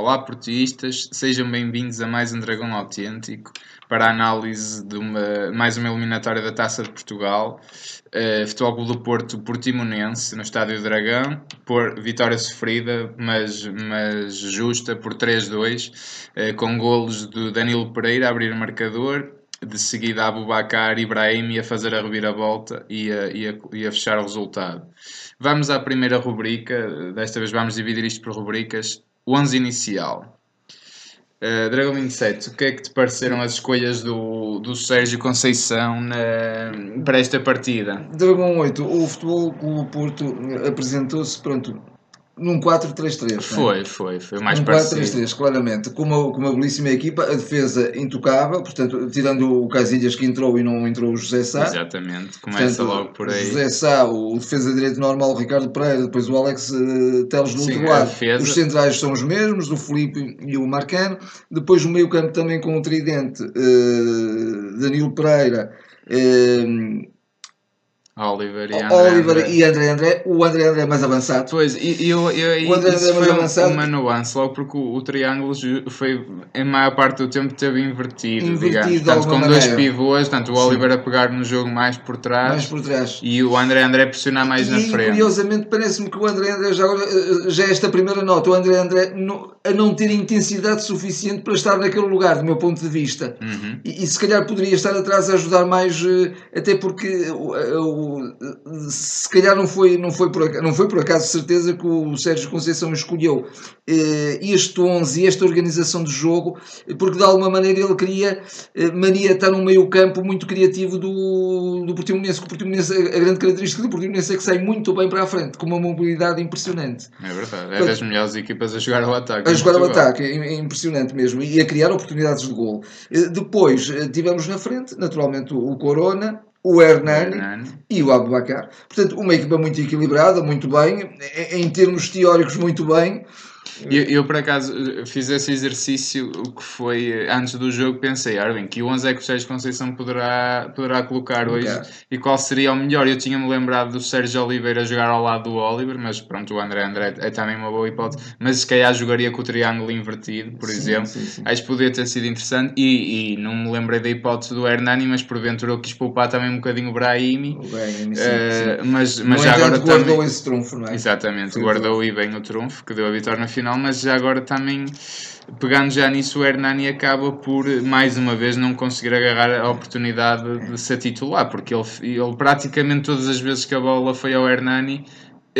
Olá, portistas, sejam bem-vindos a mais um Dragão Autêntico para a análise de uma, mais uma eliminatória da Taça de Portugal. Uh, Futebol Clube do Porto Portimonense no Estádio Dragão, por vitória sofrida, mas, mas justa, por 3-2, uh, com golos do Danilo Pereira a abrir o marcador, de seguida Abubacar Ibrahim a fazer a reviravolta e a, e, a, e a fechar o resultado. Vamos à primeira rubrica, desta vez vamos dividir isto por rubricas. 11 inicial. Uh, Dragão 27, o que é que te pareceram as escolhas do, do Sérgio Conceição na, para esta partida? Dragão 8, o Futebol Clube Porto apresentou-se, pronto, num 4-3-3. É? Foi, foi, foi o mais um 4-3-3, claramente. Com uma, com uma belíssima equipa, a defesa intocável, portanto, tirando o Casilhas que entrou e não entrou o José Sá. Exatamente, começa portanto, logo por aí. José Sá, o defesa direito normal, o Ricardo Pereira, depois o Alex uh, Teles do Sim, outro lado. Os centrais são os mesmos, o Felipe e o Marcano. Depois o meio campo também com o tridente, uh, Danilo Pereira. Uh, Oliver e André, Oliver André. e André André, o André André é mais avançado. Pois, e eu, eu, o André André é mais avançado. uma nuance, logo porque o, o triângulo foi, em maior parte do tempo, teve invertido, invertido digamos. Tanto com maneira. dois pivôs, tanto o Sim. Oliver a pegar no jogo mais por trás, mais por trás. e o André André a pressionar mais e, na frente. curiosamente, parece-me que o André André, já, já é esta primeira nota, o André André no, a não ter intensidade suficiente para estar naquele lugar, do meu ponto de vista. Uhum. E, e, se calhar poderia estar atrás a ajudar mais, eh, até porque o, o se calhar não foi, não foi, por, acaso, não foi por acaso certeza que o Sérgio Conceição escolheu eh, este 11 e esta organização de jogo, porque de alguma maneira ele queria eh, Maria estar num meio campo muito criativo do, do Portimonense, que o Portimonense, a grande característica do Portimonense é que sai muito bem para a frente, com uma mobilidade impressionante. É verdade, é das melhores equipas a jogar ao ataque. A jogar ao ataque, é, é impressionante mesmo, e a criar oportunidades de gol. Eh, depois tivemos na frente, naturalmente, o Corona, o Hernani, Hernani, e o Abubacar. Portanto, uma equipa muito equilibrada, muito bem, em termos teóricos, muito bem. Eu, eu, por acaso fiz esse exercício que foi antes do jogo pensei, Arvin, que 11 é que o Sérgio Conceição poderá, poderá colocar hoje e qual seria o melhor. Eu tinha-me lembrado do Sérgio Oliveira jogar ao lado do Oliver, mas pronto, o André André é também uma boa hipótese, mas se calhar jogaria com o triângulo invertido, por sim, exemplo. Sim, sim. Acho que poderia ter sido interessante e, e, não me lembrei da hipótese do Hernani, mas porventura eu quis poupar também um bocadinho o Brahimi. O Brahimi uh, mas, mas já agora guardou também... esse trunfo, não é? Exatamente, guardou e bem o trunfo que deu a vitória na final, mas já agora também pegando já nisso, o Hernani acaba por mais uma vez não conseguir agarrar a oportunidade de ser titular, porque ele, ele praticamente todas as vezes que a bola foi ao Hernani.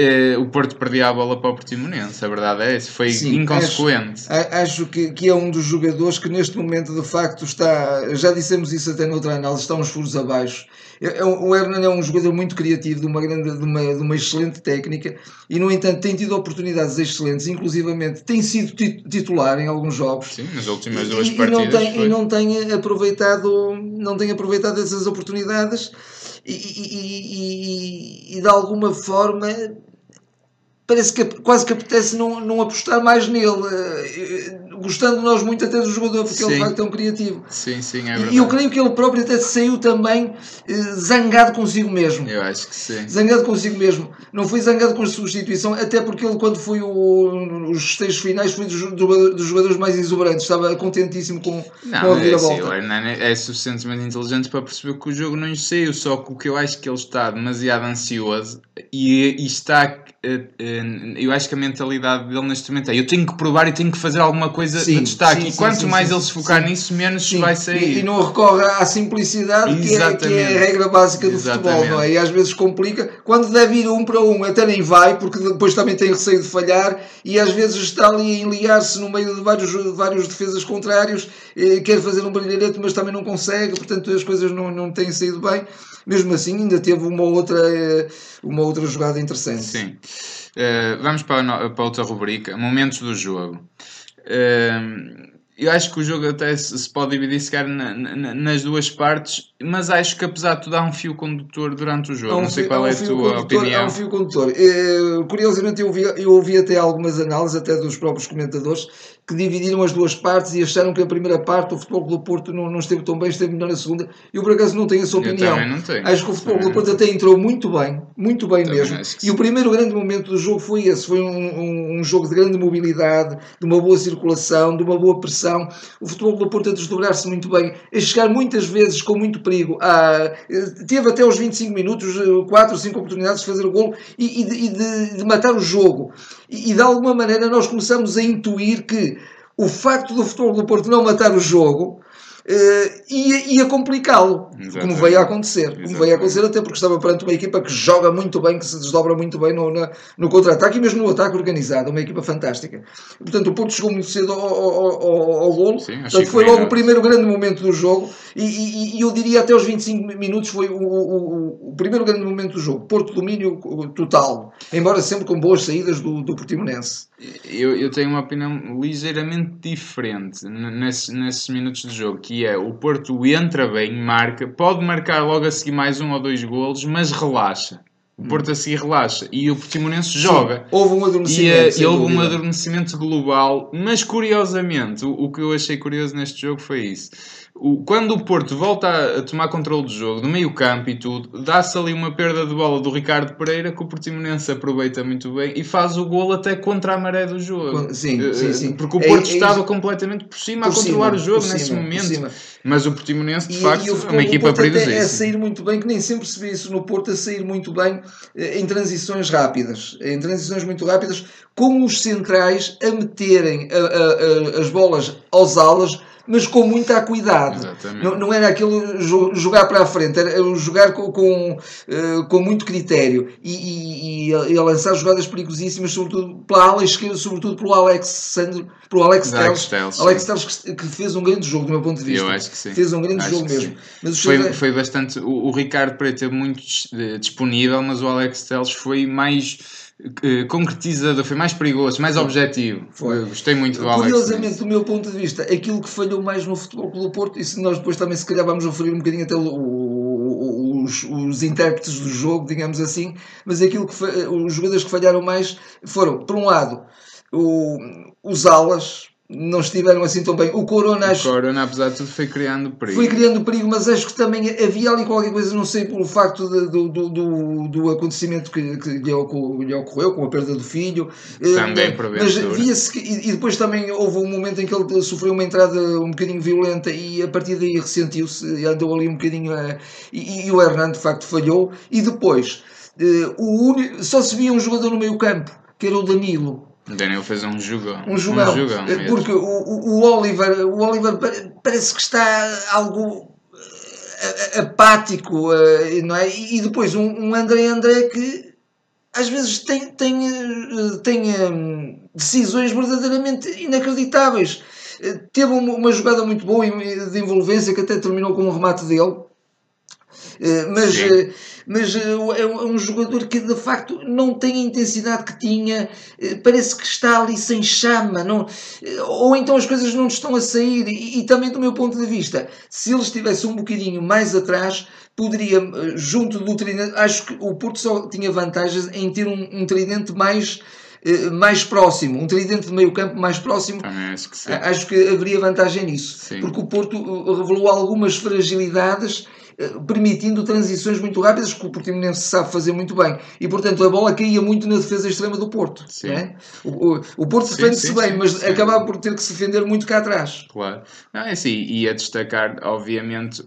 Eh, o Porto perdia a bola para o Portimonense, a verdade é essa, foi Sim, inconsequente. Acho, acho que, que, é um dos jogadores que neste momento de facto está, já dissemos isso até noutra análise, está uns furos abaixo é, é o Hernan é um jogador muito criativo, de uma, grande, de, uma, de uma excelente técnica e, no entanto, tem tido oportunidades excelentes, inclusivamente tem sido titular em alguns jogos. Sim, nas últimas duas e, partidas. E não, tem, e não tem aproveitado, não tem aproveitado essas oportunidades e, e, e de alguma forma parece que quase que apetece não, não apostar mais nele, eh, gostando nós muito até do jogador, porque sim. ele de facto é um criativo. Sim, sim, é verdade. E eu creio que ele próprio até saiu também eh, zangado consigo mesmo. Eu acho que sim. Zangado consigo mesmo. Não foi zangado com a substituição, até porque ele, quando foi o, os textos finais, foi dos, dos, jogadores mais exuberantes. Estava contentíssimo com, não, com a reviravolta. É, assim, Hernan é suficientemente inteligente para perceber que o jogo não lhe saiu, só que o que eu acho que ele está demasiado ansioso e, e está eu acho que a mentalidade dele neste momento é eu tenho que provar e tenho que fazer alguma coisa sim, de destaque. Sim, e quanto sim, mais ele se focar nisso, menos vai sair. E, e, não recorre à simplicidade que é, que é, a regra básica do Exatamente. futebol, não é? E às vezes complica. Quando deve ir um para um, até nem vai, porque depois também tem receio de falhar e às vezes está ali a enliar-se no meio de vários, vários defesas contrários, eh, quer fazer um brilharete, mas também não consegue, portanto as coisas não, não têm saído bem mesmo assim ainda teve uma outra, eh, uma outra jogada interessante. Sim. Uh, vamos para, para outra rubrica, momentos do jogo. Uh, eu acho que o jogo até se, pode dividir se calhar, na, na, nas duas partes mas acho que apesar de tudo há um fio condutor durante o jogo. Um não sei qual um é a tua opinião. Há um fio condutor. Eh, curiosamente, eu ouvi, eu ouvi até algumas análises, até dos próprios comentadores, que dividiram as duas partes e acharam que a primeira parte o Futebol do Porto não, não esteve tão bem, esteve melhor na segunda. Eu por acaso não tenho essa opinião. Tenho. Acho que o Futebol do Porto até entrou muito bem, muito bem também mesmo. E o primeiro grande momento do jogo foi esse, foi um, um, um, jogo de grande mobilidade, de uma boa circulação, de uma boa pressão. O Futebol do Porto a desdobrar-se muito bem, a chegar muitas vezes com muito perigo. Ah, teve até os 25 minutos, 4 ou 5 oportunidades de fazer o gol e, e, de, e de, de, matar o jogo. E, de alguma maneira nós começamos a intuir que o facto do futebol do Porto não matar o jogo uh, ia, ia complicá-lo, como veio a acontecer. Exatamente. Como veio a acontecer, até porque estava perante uma equipa que joga muito bem, que se desdobra muito bem no, no contra-ataque e mesmo no ataque organizado, uma equipa fantástica. Portanto, o Porto chegou muito cedo ao, ao, ao, ao golo, Portanto, foi logo o primeiro grande momento do jogo e, e, e, eu diria até os 25 minutos foi o, o, o, primeiro grande momento do jogo. Porto domínio total, embora sempre com boas saídas do, do Portimonense. Eu, eu tenho uma opinião ligeiramente diferente nesses, nesses minutos de jogo, que é o Porto entra bem, marca, pode marcar logo a seguir mais um ou dois golos, mas relaxa. O Porto a seguir relaxa e o Portimonense joga. Houve um adormecimento. E, e houve um adormecimento global, mas curiosamente, o, o que eu achei curioso neste jogo foi isso o, quando o Porto volta a, a, tomar controle do jogo, do meio campo e tudo, dá-se ali uma perda de bola do Ricardo Pereira que o Portimonense aproveita muito bem e faz o gol até contra a maré do jogo. Sim, uh, sim, sim. Porque o Porto é, é estava completamente por cima por a controlar cima, o jogo nesse cima, momento. Mas o Portimonense, de e, facto, é uma equipa perigosíssima. É a sair muito bem, que nem sempre se vê isso no Porto, a sair muito bem eh, em transições rápidas. Em transições muito rápidas, com os centrais a meterem a, a, a, as bolas aos alas mas com muita cuidado. Não, não, era aquilo jogar para a frente, era jogar com, com, uh, com muito critério e, e, e, a lançar jogadas perigosíssimas, sobretudo pela ala esquerda, sobretudo pelo Alex Sandro, pelo Alex Telles. Alex Telles que, que, fez um grande jogo, do meu ponto de vista. Eu acho que sim. Fez um grande acho jogo mesmo. Foi, foi bastante. O, o Ricardo Preto teve muito disponível, mas o Alex Telles foi mais eh, concretizador, foi mais perigoso, mais objetivo. Foi. gostei muito do Alex. Curiosamente, do meu ponto de vista, aquilo que falhou mais no Futebol do Porto, e se nós depois também se calhar vamos referir um bocadinho até o, os, os intérpretes do jogo, digamos assim, mas aquilo que os jogadores que falharam mais foram, por um lado, o, os alas, não estiveram assim tão bem. O Corona, o. Corona, apesar de tudo, foi criando perigo. Foi criando perigo, mas acho que também havia ali qualquer coisa, não sei, pelo facto de, do, do, do, acontecimento que, que lhe, ocorreu, com a perda do filho. Eh, também, Mas via-se que. E depois também houve um momento em que ele sofreu uma entrada um bocadinho violenta e a partir daí ressentiu-se e andou ali um bocadinho. A, e, e, o Hernando, de facto, falhou. E depois, eh, o só se via um jogador no meio campo, que era o Danilo Daniel fez um jogão. Um jogão. Um jogão porque o, o, Oliver, o Oliver parece que está algo eh, apático, eh, não é? E depois um, um André André que às vezes tem, tem, eh, tem decisões verdadeiramente inacreditáveis. Teve uma jogada muito boa de envolvência que até terminou com um remate dele. Mas Sim mas eh, é, é um jogador que de facto não tem a intensidade que tinha, eh, parece que está ali sem chama, não, eh, ou então as coisas não estão a sair. E, e também, do meu ponto de vista, se ele estivesse um bocadinho mais atrás, poderia, junto do tridente, acho que o Porto só tinha vantagens em ter um, um tridente mais mais próximo, um tridente de meio campo mais próximo, acho que, acho que haveria vantagem nisso, sim. porque o Porto revelou algumas fragilidades eh, permitindo transições muito rápidas que o Portimonense sabe fazer muito bem. E, portanto, a bola caía muito na defesa extrema do Porto. É? O, o, o, Porto defende-se bem, sim, mas sim. acabava por ter que se defender muito cá atrás. Claro. Não, é assim, e a destacar, obviamente,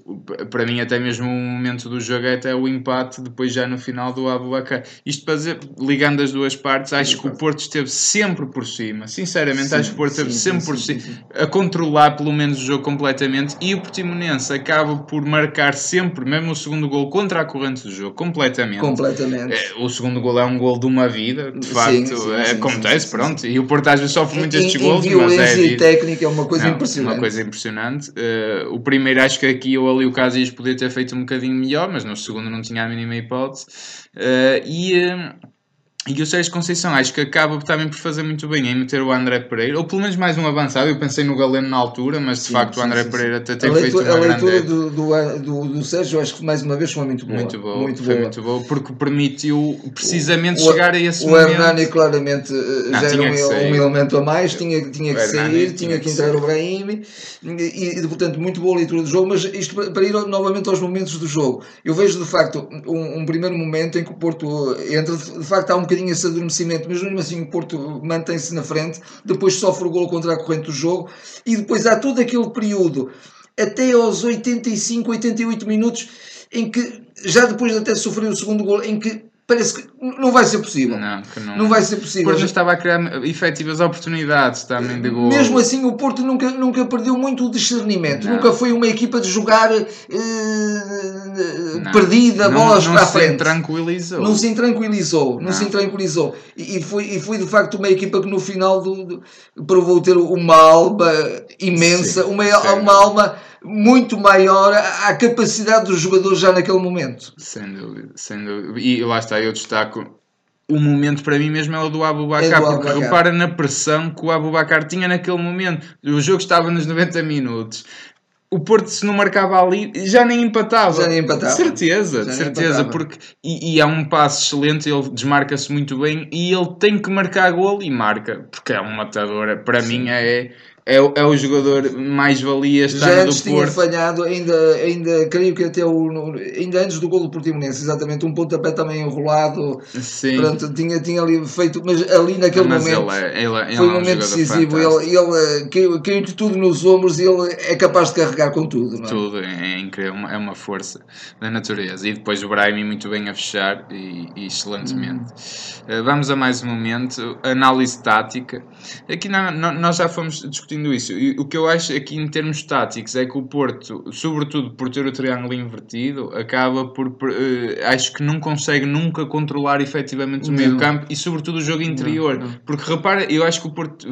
para mim até mesmo o momento do jogo é até o empate, depois já no final do Abubacar. Isto para dizer, ligando as duas partes, acho que o Porto esteve sempre por cima. Sinceramente, sim, acho que o Porto esteve sempre por cima, a controlar pelo menos o jogo completamente, e o Portimonense acaba por marcar sempre sempre, mesmo o segundo gol contra a corrente do jogo, completamente. Completamente. É, o segundo gol é um gol de uma vida, de facto, sim, sim, é, acontece, pronto. E o vezes sofre muito estes gols, mas é. E técnica é uma coisa não, impressionante. Uma coisa impressionante. Uh, o primeiro, acho que aqui ou ali o Casillas podia ter feito um bocadinho melhor, mas no segundo não tinha a mínima hipótese. Uh, e. Uh, e o Sérgio Conceição acho que acaba também por fazer muito bem em meter o André Pereira, ou pelo menos mais um avançado. Eu pensei no Galeno na altura, mas de sim, facto sim, o André sim, Pereira até tem feito uma A leitura grande... do, do, do, do, Sérgio, acho que mais uma vez foi muito boa. Muito boa, muito foi boa. muito boa, porque permitiu precisamente o, chegar a esse o momento. O Hernani claramente eh, Não, já era um, um, elemento a mais, tinha, tinha que sair, tinha, que entrar o Brahim, e, e, portanto, muito boa leitura do jogo, mas isto para ir novamente aos momentos do jogo. Eu vejo de facto um, um primeiro momento em que o Porto entra, de facto há um bocadinho esse adormecimento, mas mesmo assim o Porto mantém-se na frente, depois sofre o gol contra a corrente do jogo e depois há todo aquele período até aos 85, 88 minutos em que já depois de até sofrer o segundo gol, em que parece que não vai ser possível. Não, não, não vai ser possível. Porque não estava a criar efetivas oportunidades também de gol. Mesmo assim, o Porto nunca, nunca perdeu muito o discernimento. Não. Nunca foi uma equipa de jogar uh, perdida, bolas para a frente. Não se tranquilizou. Não se tranquilizou. Não, se tranquilizou. E, e, foi, e foi de facto uma equipa que no final do, do, provou ter uma alma imensa, Sim, uma, uma alma muito maior à capacidade dos jogadores já naquele momento. Sem dúvida, sem dúvida. E lá está, eu destaco o momento para mim mesmo é o do Abubacar, é porque repara na pressão que o Abubacar tinha naquele momento. O jogo estava nos 90 minutos. O Porto, se não marcava ali, já nem empatava. Já nem empatava. De certeza, de certeza. Empatava. Porque, e, e há um passo excelente, ele desmarca-se muito bem e ele tem que marcar gol e marca, porque é um matador. Para Sim. mim é é, é o jogador mais valia estar Já antes tinha falhado, ainda, ainda creio que até o, ainda antes do gol do Portimonense, exatamente, um pontapé também enrolado. Sim. Pronto, tinha, tinha ali feito, mas ali naquele mas momento ele é, ele é, foi um momento decisivo. Ele, ele caiu, caiu de tudo nos ombros e ele é capaz de carregar com tudo. Não é? Tudo, é, incrível, é uma força da natureza. E depois o Brahim muito bem a fechar e, e excelentemente. Hum. Vamos a mais um momento, análise tática. Aqui nós já fomos discutir discutindo isso. E o que eu acho aqui em termos táticos é que o Porto, sobretudo por ter o triângulo invertido, acaba por. Uh, acho que não consegue nunca controlar efetivamente o meio campo e, sobretudo, o jogo interior. Não, não. Porque repara, eu acho que o Porto,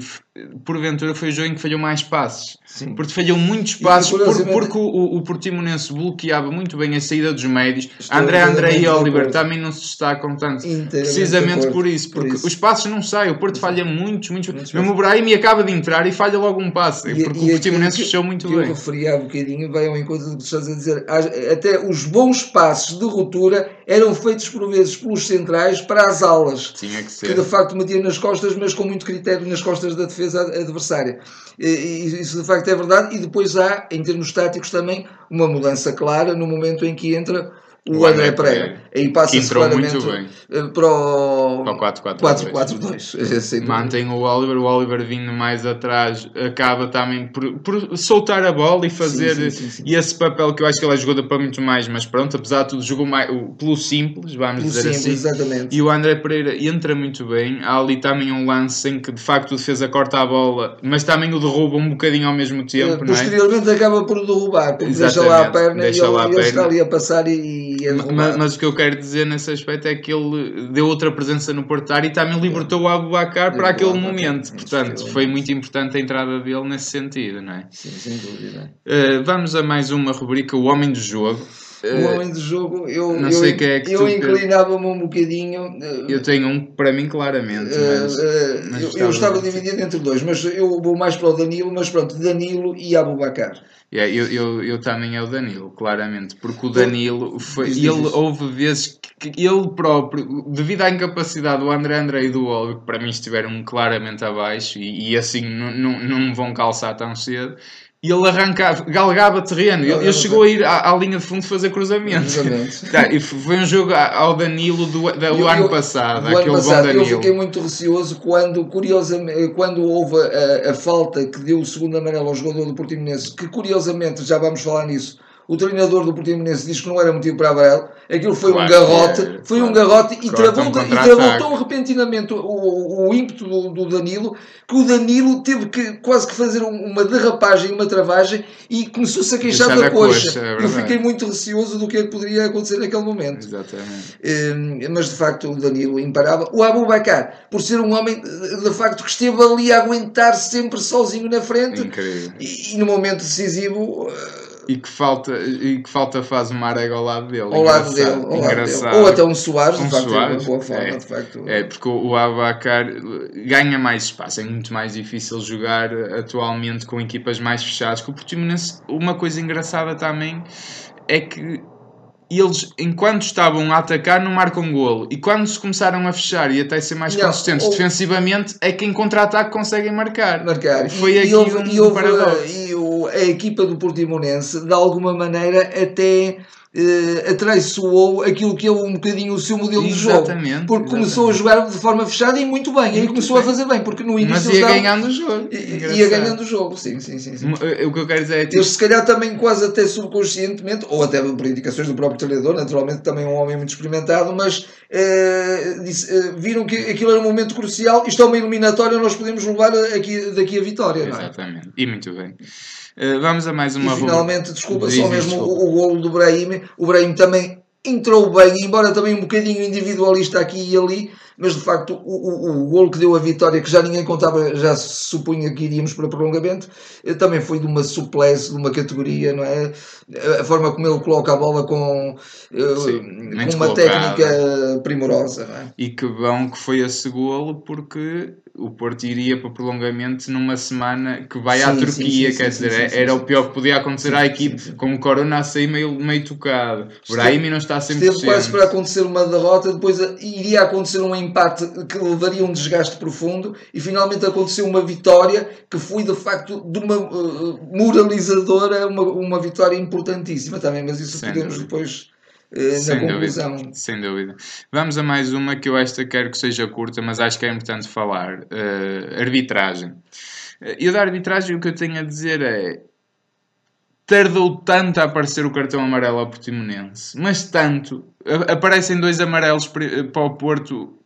porventura, foi o jogo em que falhou mais passes. Sim. Porque falhou muitos passes, por, porque o, o Portimonense bloqueava muito bem a saída dos médios. Estou André, André e Oliver também não se destacam tanto. Precisamente por isso, porque por isso. os passos não saem. O Porto falha muitos, muitos. muitos Mesmo o Brahim acaba de entrar e falha logo um passe, e, porque e o Portimonense fechou muito que bem. Eu referi há bocadinho, vai ao encontro do que estás a dizer. Até os bons passes de ruptura eram feitos por vezes pelos centrais para as alas. Tinha que ser. Que de facto metiam nas costas, mas com muito critério nas costas da defesa adversária. E, isso de facto é verdade. E depois há, em termos táticos, também uma mudança clara no momento em que entra o André Pereira. Aí passa-se claramente eh, para o, para o 4-4-2. Mantém o Oliver, o Oliver vindo mais atrás, acaba também por, por soltar a bola e fazer sim, sim, sim, esse papel que eu acho que ele é jogador para muito mais, mas pronto, apesar de tudo, jogou mais, pelo simples, vamos pelo dizer simples, assim. Exatamente. E o André Pereira entra muito bem. Há ali também um lance em que de facto o defesa corta a bola, mas também o derruba um bocadinho ao mesmo tempo. É, posteriormente é? acaba por derrubar, porque Exatamente. deixa lá a perna deixa e ele, ele está ali a passar e mas, mas, o que eu quero dizer nesse aspecto é que ele deu outra presença no portar e também libertou o Abubacar para aquele momento. Portanto, foi muito importante a entrada dele nesse sentido, não é? Sim, sem dúvida. Uh, vamos a mais uma rubrica, o Homem do Jogo. O eh, homem do jogo, eu, não sei eu, é que eu inclinava-me um bocadinho. Eh, eu tenho um para mim, claramente. Mas, uh, mas eu, eu estava dividido entre dois, mas eu vou mais para o Danilo. Mas pronto, Danilo e Abubacar. Yeah, eu, eu, eu também é o Danilo, claramente, porque o Danilo foi, ele houve vezes que ele próprio, devido à incapacidade do André André e do Olgo, que para mim estiveram claramente abaixo e, e assim não, não, não me vão calçar tão cedo, e ele arrancava, galgava terreno. Ele, ele chegou a ir à, à, linha de fundo fazer cruzamento. tá, e foi um jogo ao Danilo do, do eu, ano passado. Do ano passado eu fiquei muito receoso quando, curiosamente, quando houve a, a falta que deu o segundo amarelo ao jogador do Portimonense, que curiosamente, já vamos falar nisso, o treinador do Portimonense diz que não era motivo para amarelo, aquilo foi claro, um garrote, é, foi claro. um garrote e travou, um e travou tão repentinamente o, o ímpeto do, do, Danilo que o Danilo teve que quase que fazer uma derrapagem, uma travagem e começou-se a queixar da coxa. coxa é Eu fiquei muito receoso do que é poderia acontecer naquele momento. Exatamente. Eh, mas de facto o Danilo imparável. O Abu Bakar, por ser um homem de facto que esteve ali a aguentar sempre sozinho na frente Incrível. E, e no momento decisivo e que falta, e que falta faz uma arega ao lado dele. Ao lado dele, ao engraçado. Lado dele. Ou até um Soares, um de facto, Soares, boa forma, é, de facto. É, porque o Abacar ganha mais espaço, é muito mais difícil jogar atualmente com equipas mais fechadas. Que o Portimonense, uma coisa engraçada também é que eles, enquanto estavam a atacar, não marcam golo. E quando se começaram a fechar e até ser mais não, consistentes ou... defensivamente, é que em contra-ataque conseguem marcar. Marcar. Foi e, aqui e houve, um e houve, E o, a equipa do Portimonense, de alguma maneira, até uh, atraiçoou aquilo que é um bocadinho o seu modelo exatamente, de jogo. Porque exatamente. começou a jogar de forma fechada e muito bem. E aí começou bem. a fazer bem, porque no início. Mas ia ganhando o jogo. Ia ganhando o jogo, sim, sim, sim. sim. Eh, o que eu quero dizer é. Tipo... Eles, se calhar, também quase até subconscientemente, ou até por indicações do próprio treinador, naturalmente também é um homem muito experimentado, mas uh, disse, uh, viram que aquilo era um momento crucial. Isto é uma eliminatória, nós podemos levar aqui, daqui a vitória. Exatamente. É? E muito bem. Eh, vamos a mais uma. E finalmente, desculpa, só mesmo desculpa. o, o golo do Brahim. O Brahim também entrou bem, embora também um bocadinho individualista aqui e ali, mas de facto o, o, o golo que deu a vitória, que já ninguém contava, já se supunha que iríamos para prolongamento, eh, também foi de uma suplesse, de uma categoria, não é? A forma como ele coloca a bola com, eh, Sim, com uma técnica primorosa. É? E que bom que foi esse golo, porque o Porto iria para prolongamento numa semana que vai sim, à Turquia, sim, sim, quer dizer, era o pior que podia acontecer à equipe, com o Corona a sair meio, meio tocado. O Brahimi não está 100%. Esteve quase para acontecer uma derrota, depois iria acontecer um empate que levaria um desgaste profundo e finalmente aconteceu uma vitória que foi de facto de uma uh, moralizadora, uma, uma vitória importantíssima também, mas isso podemos depois eh, sem conclusão. Dúvida, sem dúvida. Vamos a mais uma que eu esta quero que seja curta, mas acho que é importante falar. Uh, arbitragem. Eu da arbitragem o que eu tenho a dizer é tardou tanto a aparecer o cartão amarelo ao Portimonense, mas tanto, aparecem dois amarelos para o Porto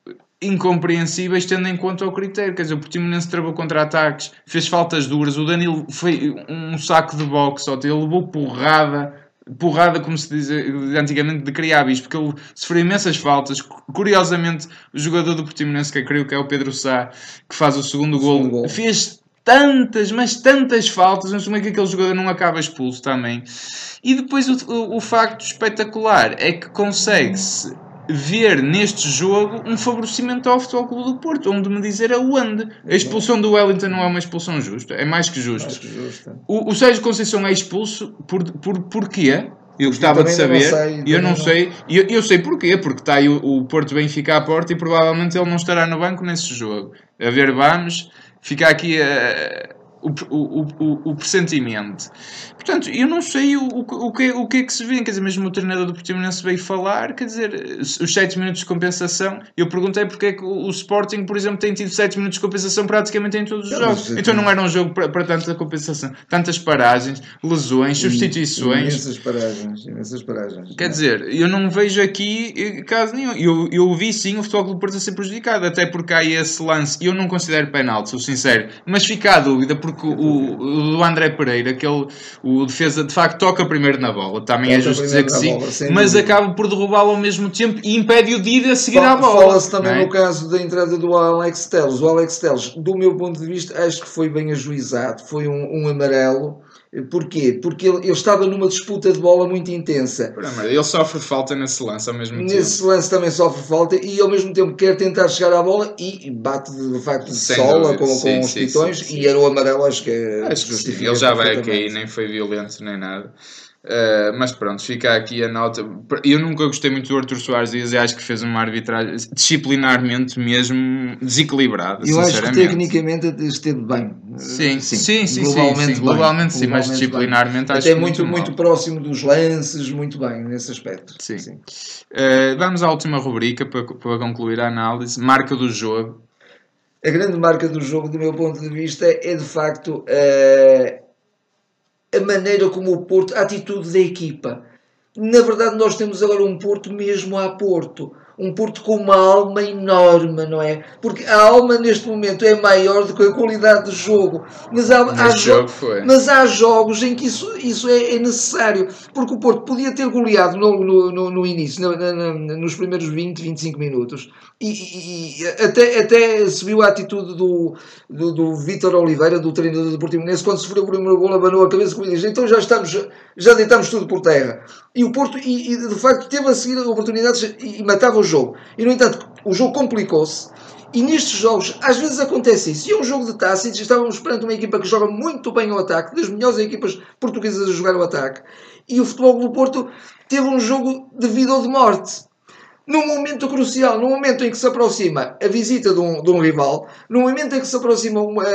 incompreensíveis tendo em conta o critério, quer dizer, o Portimonense travou contra-ataques, fez faltas duras, o Danilo foi um saco de boxe, ele levou porrada porrada, como se diz antigamente, de criabis, porque ele sofreu imensas faltas. Curiosamente, o jogador do Portimonense, que eu creio que é o Pedro Sá, que faz o segundo gol, gol, fez tantas, mas tantas faltas, mas como é que aquele jogador não acaba expulso também. E depois o, o, o facto espetacular é que consegue-se ver neste jogo um favorecimento ao Futebol Clube do Porto, onde me dizer aonde. A expulsão do Wellington não é uma expulsão justa, é mais que justa. Mais que justa. O, o Sérgio Conceição é expulso por, por porquê? Eu gostava de saber, e eu não, não sei, eu, eu sei porquê, porque está aí o, o Porto Benfica à porta e provavelmente ele não estará no banco nesse jogo. A ver, vamos, fica aqui a, o, o, o, o pressentimento. Portanto, eu não sei o, o, que, o que é que se vê, quer dizer, mesmo o treinador do Portimonense veio falar, quer dizer, os 7 minutos de compensação, eu perguntei porque é que o, Sporting, por exemplo, tem tido 7 minutos de compensação praticamente em todos os jogos. Então não era um jogo para, para tanta compensação, tantas paragens, lesões, substituições. Imensas paragens, imensas paragens. Quer dizer, eu não vejo aqui eh, caso nenhum. Eu, eu vi sim o Futebol do Porto a ser prejudicado, até porque há esse lance, eu não considero penalti, sou sincero, mas fica a dúvida porque o, o do André Pereira, aquele o defesa de facto toca primeiro na bola, também é toca é justo dizer que sim, bola, mas dúvida. acaba por derrubá-lo ao mesmo tempo e impede-o de ir a seguir Fala, à bola. Fala-se também é? no caso da entrada do Alex Teles. O Alex Teles, do meu ponto de vista, acho que foi bem ajuizado, foi um, um amarelo Porquê? Porque ele, ele, estava numa disputa de bola muito intensa. Ele sofre falta nesse lance ao mesmo nesse tempo. Nesse lance também sofre falta e ao mesmo tempo quer tentar chegar à bola e bate de facto de Sem sola com, sim, com os pitões e era o amarelo, acho que é acho que Ele já vai cair, nem foi violento nem nada. Uh, mas pronto, fica aqui a nota. Eu nunca gostei muito do Arthur Soares Dias e acho que fez uma arbitragem disciplinarmente mesmo desequilibrada. Eu acho que tecnicamente esteve bem. Sim, sim, sim, sim, globalmente, sim, sim, globalmente sim, mas disciplinarmente bem. acho Até muito, muito, muito próximo dos lances, muito bem nesse aspecto. Sim. sim. Uh, vamos à última rubrica para, para concluir a análise: marca do jogo. A grande marca do jogo, do meu ponto de vista, é de facto. Uh, a maneira como o Porto, a atitude da equipa. Na verdade, nós temos agora um Porto mesmo a Porto. Um Porto com uma alma enorme, não é? Porque a alma neste momento é maior do que a qualidade de jogo. Mas há, há jogo mas há jogos em que isso, isso é, é, necessário. Porque o Porto podia ter goleado no, no, no, no início, no, no, nos primeiros 20, 25 minutos. E, e, e, até, até se viu a atitude do, do, do Vítor Oliveira, do treinador do Portimonense, quando sofreu o primeiro gol, abanou a cabeça como diz, então já estamos, já deitamos tudo por terra. E o Porto, e, e de facto, teve a seguir oportunidades e, e matava o jogo. E no entanto, o jogo complicou-se. E nestes jogos, às vezes acontece isso. E é um jogo de e estávamos perante uma equipa que joga muito bem o ataque, das melhores equipas portuguesas a jogar o ataque. E o futebol do Porto teve um jogo de vida ou de morte. Num momento crucial, num momento em que se aproxima a visita de um, de um rival, num momento em que se aproxima uma,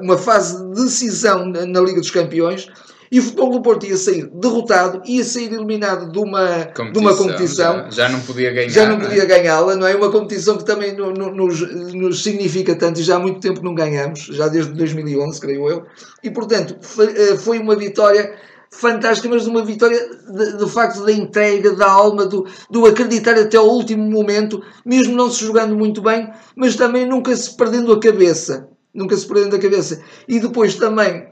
uma fase de decisão na Liga dos Campeões, e o Futebol do Porto ia sair derrotado, ia sair eliminado de uma competição. De uma competição já, já, não podia ganhar. Já não, não é? podia ganhá-la, não é? Uma competição que também no, no, nos, nos, significa tanto e já há muito tempo não ganhamos, já desde 2011, creio eu. E portanto, foi, eh, foi uma vitória fantástica, mas uma vitória de, de, facto da entrega, da alma, do, do acreditar até ao último momento, mesmo não se jogando muito bem, mas também nunca se perdendo a cabeça. Nunca se perdendo a cabeça. E depois também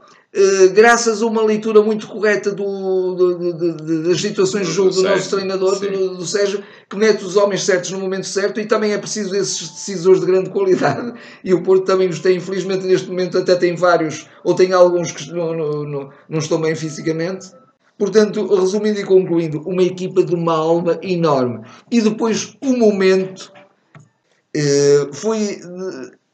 graças a uma leitura muito correta do, do, do, das situações de jogo do, nosso treinador, do, Sérgio, que mete os homens certos no momento certo e também é preciso esses decisores de grande qualidade. E o Porto também os tem, infelizmente, neste momento até tem vários, ou tem alguns que não, não, não estão bem fisicamente. Portanto, resumindo e concluindo, uma equipa de uma alma enorme. E depois o momento eh, foi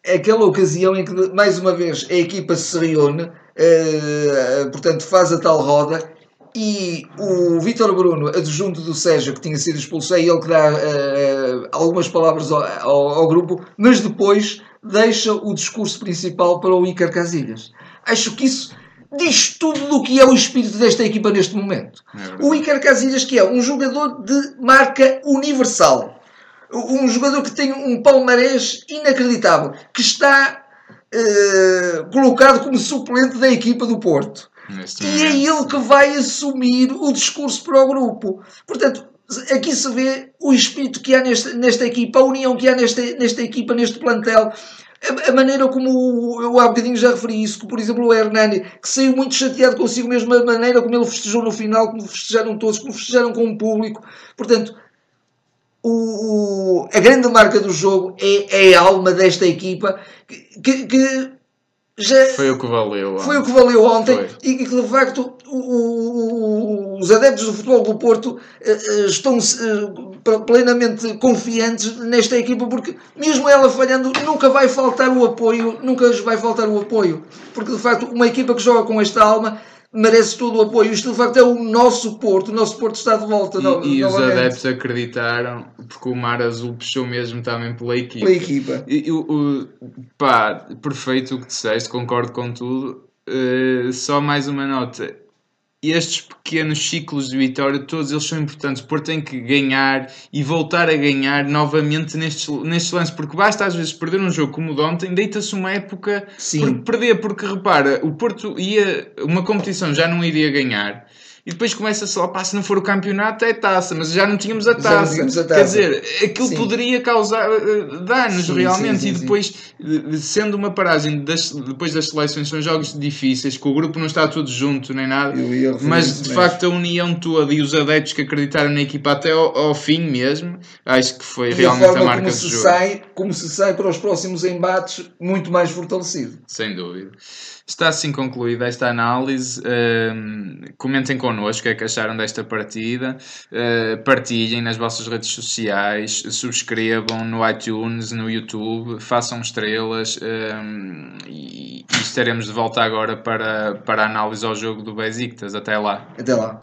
eh, aquela ocasião em que, mais uma vez, a equipa se reúne Uh, portanto, faz a tal roda e o Vítor Bruno, adjunto do Sérgio, que tinha sido expulso, é ele que dá uh, algumas palavras ao, ao, ao, grupo, mas depois deixa o discurso principal para o Icar Casilhas. Acho que isso diz tudo do que é o espírito desta equipa neste momento. É o Icar Casilhas, que é um jogador de marca universal, um jogador que tem um palmarés inacreditável, que está uh, colocado como suplente da equipa do Porto. Neste e é ele que vai assumir o discurso para o grupo. Portanto, aqui se vê o espírito que há nesta, nesta equipa, a união que há nesta, nesta equipa, neste plantel. A, a maneira como eu há bocadinho já referi isso, que por exemplo o Hernani, que saiu muito chateado consigo mesmo, a maneira como ele festejou no final, como festejaram todos, como festejaram com o público. Portanto, o, o, a grande marca do jogo é, é a alma desta equipa que, que já foi o que valeu foi o que valeu ontem foi. e que de facto o, os adeptos do futebol do Porto uh, estão uh, plenamente confiantes nesta equipa porque mesmo ela falhando nunca vai faltar o apoio nunca vai faltar o apoio porque de facto uma equipa que joga com esta alma merece todo o apoio. Isto de facto é o nosso Porto, o nosso Porto está de volta. E, no, e os adeptos acreditaram, porque o Mar Azul puxou mesmo também pela equipa. Pela equipa. E, o, pá, perfeito o que disseste, concordo com tudo. Uh, só mais uma nota estes pequenos ciclos de vitória, todos eles são importantes. O Porto tem que ganhar e voltar a ganhar novamente nestes, nestes lances, porque basta às vezes perder um jogo como o de ontem, deita-se uma época Sim. por perder, porque repara, o Porto ia, uma competição já não iria ganhar e depois começa-se lá, pá, se não for o campeonato é taça, mas já não tínhamos a taça. Tínhamos a taça. Quer dizer, aquilo sim. poderia causar uh, danos sim, realmente. Sim, e depois, sendo uma paragem das, depois das seleções, são jogos difíceis, que o grupo não está tudo junto nem nada, mas de facto a união toda e os adeptos que acreditaram na equipa até ao, ao fim mesmo, acho que foi e realmente a, a marca como do jogo. Sai, como se sai para os próximos embates muito mais fortalecido. Sem dúvida. Está assim concluída esta análise. Uh, comentem connosco o que é que acharam desta partida. Uh, partilhem nas vossas redes sociais. Subscrevam no iTunes, no YouTube. Façam estrelas. Uh, e, e, estaremos de volta agora para, para a análise ao jogo do Besiktas. Até lá. Até lá.